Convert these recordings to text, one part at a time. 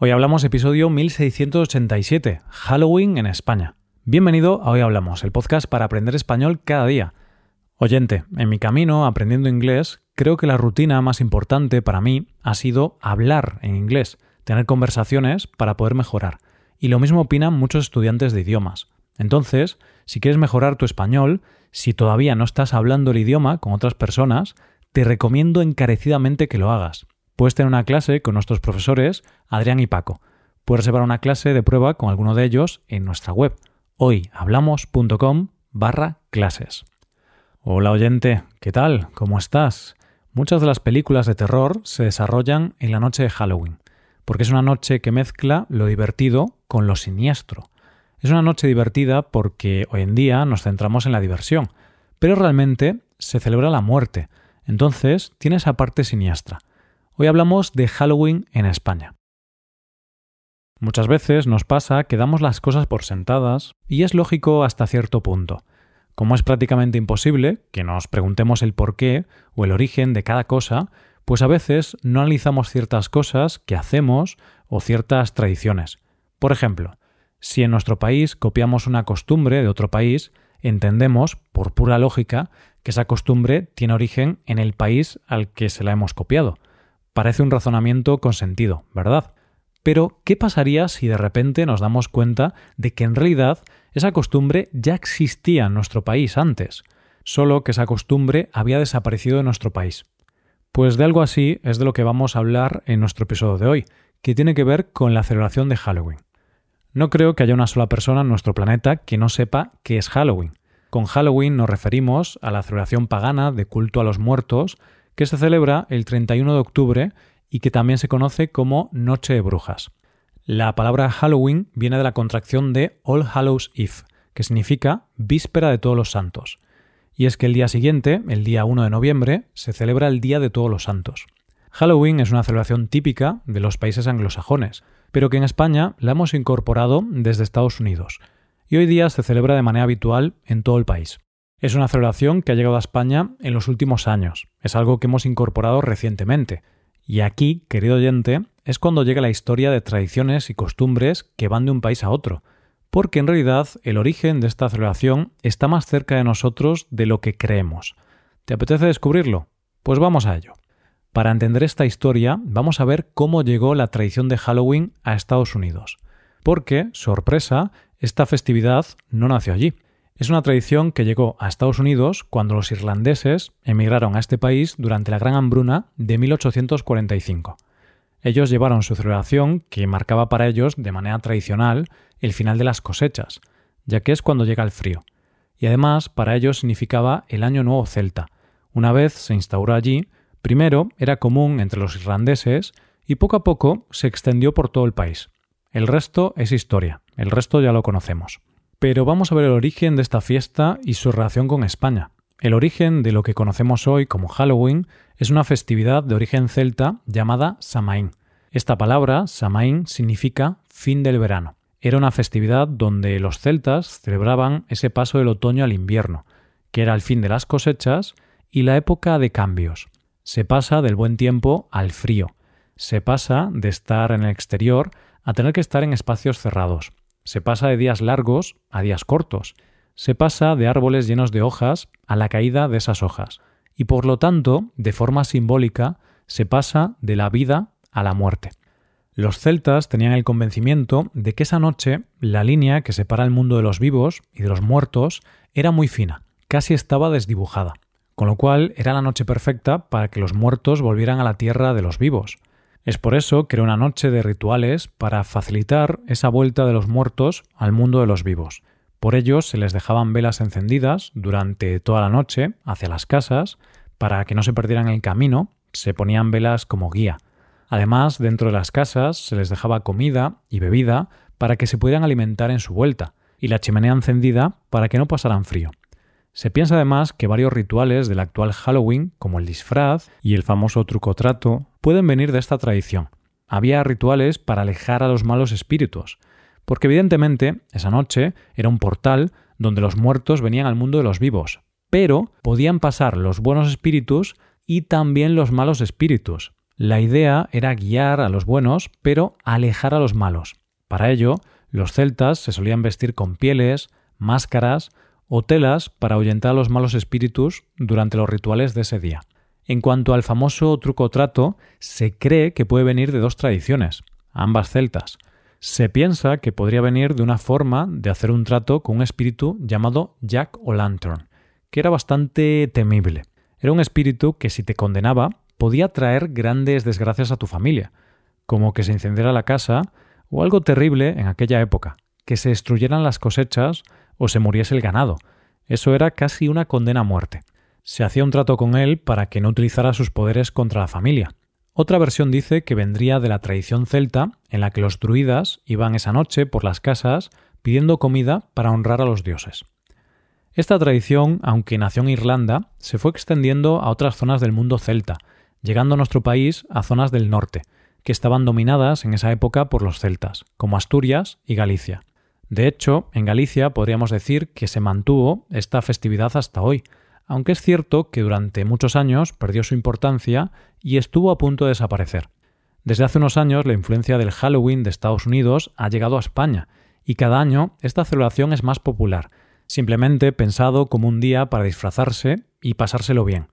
Hoy hablamos episodio 1687, Halloween en España. Bienvenido a Hoy Hablamos, el podcast para aprender español cada día. Oyente, en mi camino aprendiendo inglés, creo que la rutina más importante para mí ha sido hablar en inglés, tener conversaciones para poder mejorar. Y lo mismo opinan muchos estudiantes de idiomas. Entonces, si quieres mejorar tu español, si todavía no estás hablando el idioma con otras personas, te recomiendo encarecidamente que lo hagas. Puedes tener una clase con nuestros profesores Adrián y Paco. Puedes reservar una clase de prueba con alguno de ellos en nuestra web hoyhablamos.com barra clases. Hola oyente, ¿qué tal? ¿Cómo estás? Muchas de las películas de terror se desarrollan en la noche de Halloween, porque es una noche que mezcla lo divertido con lo siniestro. Es una noche divertida porque hoy en día nos centramos en la diversión, pero realmente se celebra la muerte, entonces tiene esa parte siniestra. Hoy hablamos de Halloween en España. Muchas veces nos pasa que damos las cosas por sentadas y es lógico hasta cierto punto. Como es prácticamente imposible que nos preguntemos el porqué o el origen de cada cosa, pues a veces no analizamos ciertas cosas que hacemos o ciertas tradiciones. Por ejemplo, si en nuestro país copiamos una costumbre de otro país, entendemos, por pura lógica, que esa costumbre tiene origen en el país al que se la hemos copiado. Parece un razonamiento con sentido, ¿verdad? Pero, ¿qué pasaría si de repente nos damos cuenta de que en realidad esa costumbre ya existía en nuestro país antes, solo que esa costumbre había desaparecido de nuestro país? Pues de algo así es de lo que vamos a hablar en nuestro episodio de hoy, que tiene que ver con la celebración de Halloween. No creo que haya una sola persona en nuestro planeta que no sepa qué es Halloween. Con Halloween nos referimos a la celebración pagana de culto a los muertos que se celebra el 31 de octubre y que también se conoce como Noche de Brujas. La palabra Halloween viene de la contracción de All Hallows Eve, que significa Víspera de Todos los Santos. Y es que el día siguiente, el día 1 de noviembre, se celebra el Día de Todos los Santos. Halloween es una celebración típica de los países anglosajones, pero que en España la hemos incorporado desde Estados Unidos, y hoy día se celebra de manera habitual en todo el país. Es una celebración que ha llegado a España en los últimos años, es algo que hemos incorporado recientemente. Y aquí, querido oyente, es cuando llega la historia de tradiciones y costumbres que van de un país a otro, porque en realidad el origen de esta celebración está más cerca de nosotros de lo que creemos. ¿Te apetece descubrirlo? Pues vamos a ello. Para entender esta historia, vamos a ver cómo llegó la tradición de Halloween a Estados Unidos. Porque, sorpresa, esta festividad no nació allí. Es una tradición que llegó a Estados Unidos cuando los irlandeses emigraron a este país durante la Gran Hambruna de 1845. Ellos llevaron su celebración, que marcaba para ellos de manera tradicional el final de las cosechas, ya que es cuando llega el frío. Y además para ellos significaba el Año Nuevo Celta. Una vez se instauró allí, primero era común entre los irlandeses y poco a poco se extendió por todo el país. El resto es historia, el resto ya lo conocemos. Pero vamos a ver el origen de esta fiesta y su relación con España. El origen de lo que conocemos hoy como Halloween es una festividad de origen celta llamada Samaín. Esta palabra, Samaín, significa fin del verano. Era una festividad donde los celtas celebraban ese paso del otoño al invierno, que era el fin de las cosechas y la época de cambios. Se pasa del buen tiempo al frío. Se pasa de estar en el exterior a tener que estar en espacios cerrados. Se pasa de días largos a días cortos. Se pasa de árboles llenos de hojas a la caída de esas hojas. Y por lo tanto, de forma simbólica, se pasa de la vida a la muerte. Los celtas tenían el convencimiento de que esa noche la línea que separa el mundo de los vivos y de los muertos era muy fina, casi estaba desdibujada, con lo cual era la noche perfecta para que los muertos volvieran a la tierra de los vivos. Es por eso que era una noche de rituales para facilitar esa vuelta de los muertos al mundo de los vivos. Por ello se les dejaban velas encendidas durante toda la noche hacia las casas para que no se perdieran el camino, se ponían velas como guía. Además, dentro de las casas se les dejaba comida y bebida para que se pudieran alimentar en su vuelta, y la chimenea encendida para que no pasaran frío. Se piensa además que varios rituales del actual Halloween, como el disfraz y el famoso truco trato, pueden venir de esta tradición. Había rituales para alejar a los malos espíritus, porque evidentemente esa noche era un portal donde los muertos venían al mundo de los vivos, pero podían pasar los buenos espíritus y también los malos espíritus. La idea era guiar a los buenos, pero alejar a los malos. Para ello, los celtas se solían vestir con pieles, máscaras o telas para ahuyentar a los malos espíritus durante los rituales de ese día. En cuanto al famoso truco trato, se cree que puede venir de dos tradiciones, ambas celtas. Se piensa que podría venir de una forma de hacer un trato con un espíritu llamado Jack o Lantern, que era bastante temible. Era un espíritu que si te condenaba podía traer grandes desgracias a tu familia, como que se incendiara la casa o algo terrible en aquella época, que se destruyeran las cosechas o se muriese el ganado. Eso era casi una condena a muerte. Se hacía un trato con él para que no utilizara sus poderes contra la familia. Otra versión dice que vendría de la tradición celta, en la que los druidas iban esa noche por las casas pidiendo comida para honrar a los dioses. Esta tradición, aunque nació en Irlanda, se fue extendiendo a otras zonas del mundo celta, llegando a nuestro país a zonas del norte, que estaban dominadas en esa época por los celtas, como Asturias y Galicia. De hecho, en Galicia podríamos decir que se mantuvo esta festividad hasta hoy, aunque es cierto que durante muchos años perdió su importancia y estuvo a punto de desaparecer. Desde hace unos años la influencia del Halloween de Estados Unidos ha llegado a España, y cada año esta celebración es más popular, simplemente pensado como un día para disfrazarse y pasárselo bien.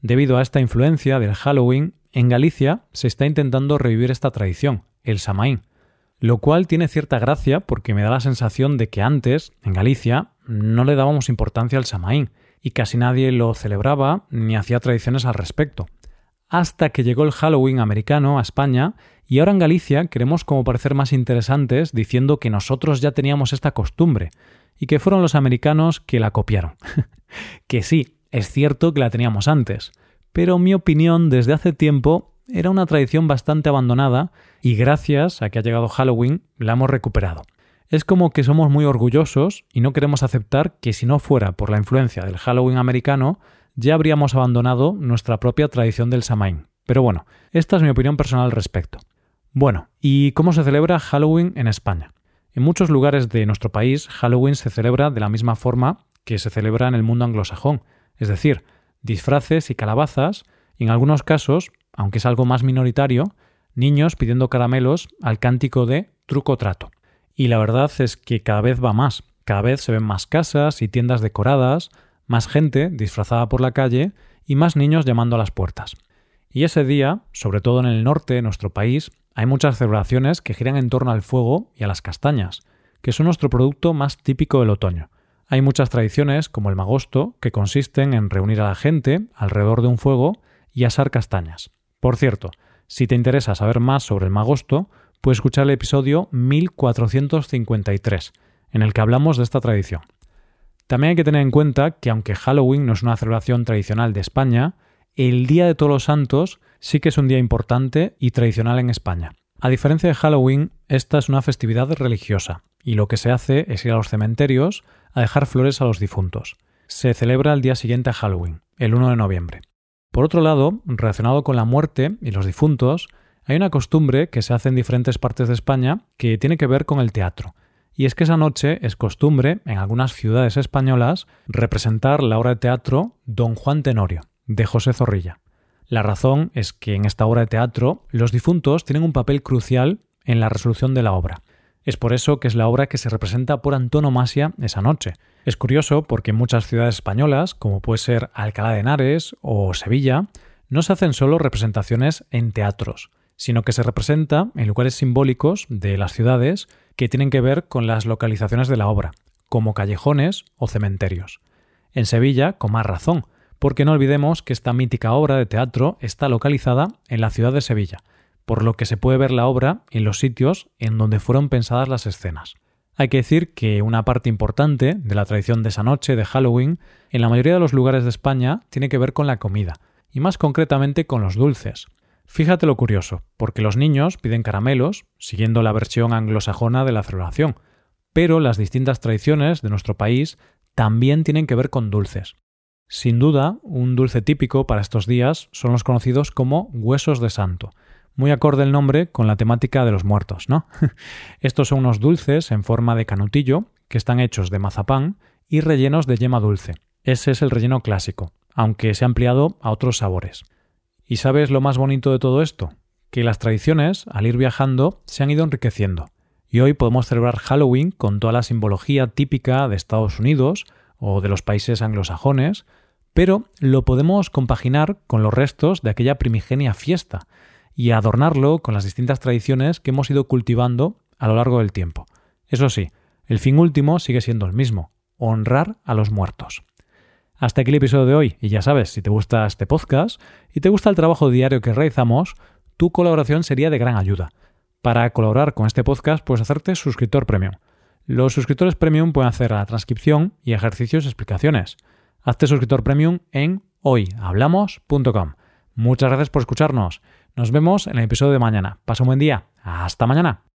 Debido a esta influencia del Halloween, en Galicia se está intentando revivir esta tradición, el Samaín, lo cual tiene cierta gracia porque me da la sensación de que antes, en Galicia, no le dábamos importancia al Samaín y casi nadie lo celebraba ni hacía tradiciones al respecto. Hasta que llegó el Halloween americano a España y ahora en Galicia queremos como parecer más interesantes diciendo que nosotros ya teníamos esta costumbre y que fueron los americanos que la copiaron. que sí, es cierto que la teníamos antes, pero mi opinión desde hace tiempo era una tradición bastante abandonada y gracias a que ha llegado Halloween la hemos recuperado. Es como que somos muy orgullosos y no queremos aceptar que si no fuera por la influencia del Halloween americano, ya habríamos abandonado nuestra propia tradición del Samaín. Pero bueno, esta es mi opinión personal al respecto. Bueno, ¿y cómo se celebra Halloween en España? En muchos lugares de nuestro país, Halloween se celebra de la misma forma que se celebra en el mundo anglosajón, es decir, disfraces y calabazas, y en algunos casos, aunque es algo más minoritario, niños pidiendo caramelos al cántico de truco trato. Y la verdad es que cada vez va más, cada vez se ven más casas y tiendas decoradas, más gente disfrazada por la calle y más niños llamando a las puertas. Y ese día, sobre todo en el norte de nuestro país, hay muchas celebraciones que giran en torno al fuego y a las castañas, que son nuestro producto más típico del otoño. Hay muchas tradiciones, como el magosto, que consisten en reunir a la gente alrededor de un fuego y asar castañas. Por cierto, si te interesa saber más sobre el magosto, puedes escuchar el episodio 1453, en el que hablamos de esta tradición. También hay que tener en cuenta que aunque Halloween no es una celebración tradicional de España, el Día de Todos los Santos sí que es un día importante y tradicional en España. A diferencia de Halloween, esta es una festividad religiosa, y lo que se hace es ir a los cementerios a dejar flores a los difuntos. Se celebra el día siguiente a Halloween, el 1 de noviembre. Por otro lado, relacionado con la muerte y los difuntos, hay una costumbre que se hace en diferentes partes de España que tiene que ver con el teatro. Y es que esa noche es costumbre, en algunas ciudades españolas, representar la obra de teatro Don Juan Tenorio, de José Zorrilla. La razón es que en esta obra de teatro los difuntos tienen un papel crucial en la resolución de la obra. Es por eso que es la obra que se representa por antonomasia esa noche. Es curioso porque en muchas ciudades españolas, como puede ser Alcalá de Henares o Sevilla, no se hacen solo representaciones en teatros, sino que se representa en lugares simbólicos de las ciudades que tienen que ver con las localizaciones de la obra, como callejones o cementerios. En Sevilla, con más razón, porque no olvidemos que esta mítica obra de teatro está localizada en la ciudad de Sevilla, por lo que se puede ver la obra en los sitios en donde fueron pensadas las escenas. Hay que decir que una parte importante de la tradición de esa noche de Halloween en la mayoría de los lugares de España tiene que ver con la comida, y más concretamente con los dulces. Fíjate lo curioso, porque los niños piden caramelos, siguiendo la versión anglosajona de la celebración, pero las distintas tradiciones de nuestro país también tienen que ver con dulces. Sin duda, un dulce típico para estos días son los conocidos como huesos de santo, muy acorde el nombre con la temática de los muertos, ¿no? Estos son unos dulces en forma de canutillo que están hechos de mazapán y rellenos de yema dulce. Ese es el relleno clásico, aunque se ha ampliado a otros sabores. ¿Y sabes lo más bonito de todo esto? Que las tradiciones, al ir viajando, se han ido enriqueciendo. Y hoy podemos celebrar Halloween con toda la simbología típica de Estados Unidos o de los países anglosajones, pero lo podemos compaginar con los restos de aquella primigenia fiesta y adornarlo con las distintas tradiciones que hemos ido cultivando a lo largo del tiempo. Eso sí, el fin último sigue siendo el mismo, honrar a los muertos. Hasta aquí el episodio de hoy, y ya sabes, si te gusta este podcast y te gusta el trabajo diario que realizamos, tu colaboración sería de gran ayuda. Para colaborar con este podcast puedes hacerte suscriptor premium. Los suscriptores premium pueden hacer la transcripción y ejercicios y explicaciones. Hazte suscriptor premium en hoyhablamos.com. Muchas gracias por escucharnos. Nos vemos en el episodio de mañana. Pasa un buen día. Hasta mañana.